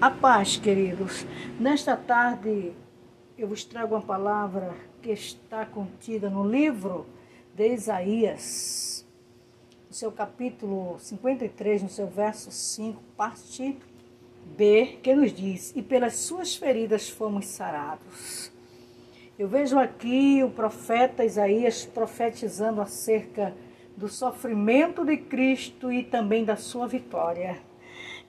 A paz, queridos. Nesta tarde eu vos trago uma palavra que está contida no livro de Isaías, no seu capítulo 53, no seu verso 5, parte B, que nos diz: E pelas suas feridas fomos sarados. Eu vejo aqui o profeta Isaías profetizando acerca do sofrimento de Cristo e também da sua vitória.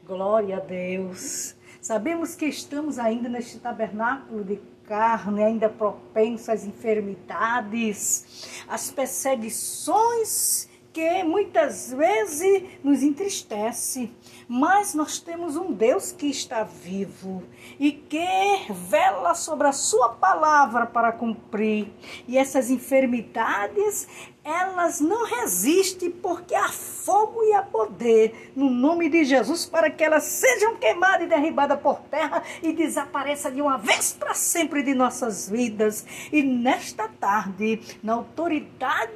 Glória a Deus. Sabemos que estamos ainda neste tabernáculo de carne, ainda propenso às enfermidades, às perseguições que muitas vezes nos entristece, mas nós temos um Deus que está vivo e que vela sobre a sua palavra para cumprir. E essas enfermidades, elas não resistem porque há fogo e há poder no nome de Jesus para que elas sejam queimadas e derribadas por terra e desapareçam de uma vez para sempre de nossas vidas. E nesta tarde, na autoridade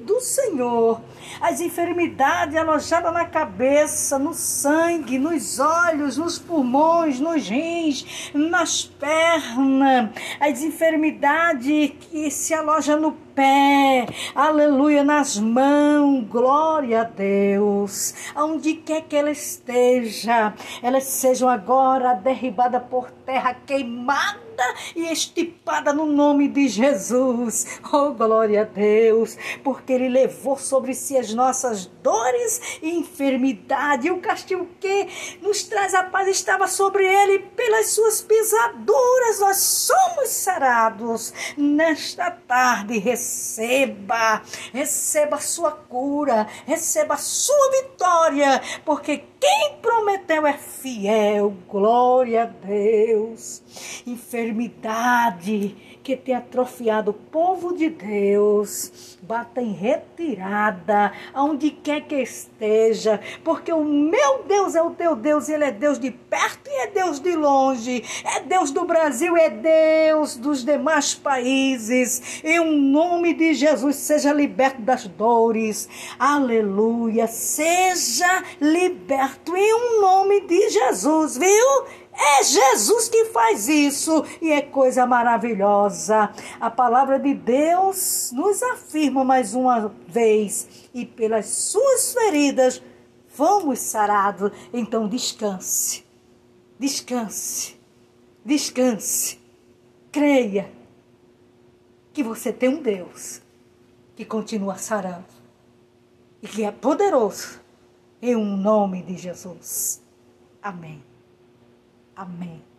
do Senhor, as enfermidades alojadas na cabeça, no sangue, nos olhos, nos pulmões, nos rins, nas pernas, as enfermidades que se alojam no pé, aleluia, nas mãos, glória a Deus. Aonde quer que ela esteja, elas sejam agora derribadas por terra, queimadas e estipada no nome de Jesus. Oh, glória a Deus, porque Ele levou sobre si as nossas dores e enfermidade. E o castigo que nos traz a paz estava sobre Ele, pelas suas pisaduras nós somos sarados. Nesta tarde, receba, receba a sua cura, receba a sua vitória, porque quem prometeu é fiel, glória a Deus. Enfermidade que tem atrofiado o povo de Deus, bata em retirada, aonde quer que esteja, porque o meu Deus é o teu Deus, ele é Deus de perto e é Deus de longe, é Deus do Brasil, é Deus dos demais países. Em um nome de Jesus, seja liberto das dores, aleluia, seja liberto em um nome de Jesus, viu? É Jesus que faz isso e é coisa maravilhosa. A palavra de Deus nos afirma mais uma vez: e pelas suas feridas fomos sarados. Então descanse, descanse, descanse. Creia que você tem um Deus que continua sarando e que é poderoso em um nome de Jesus. Amém. Amém.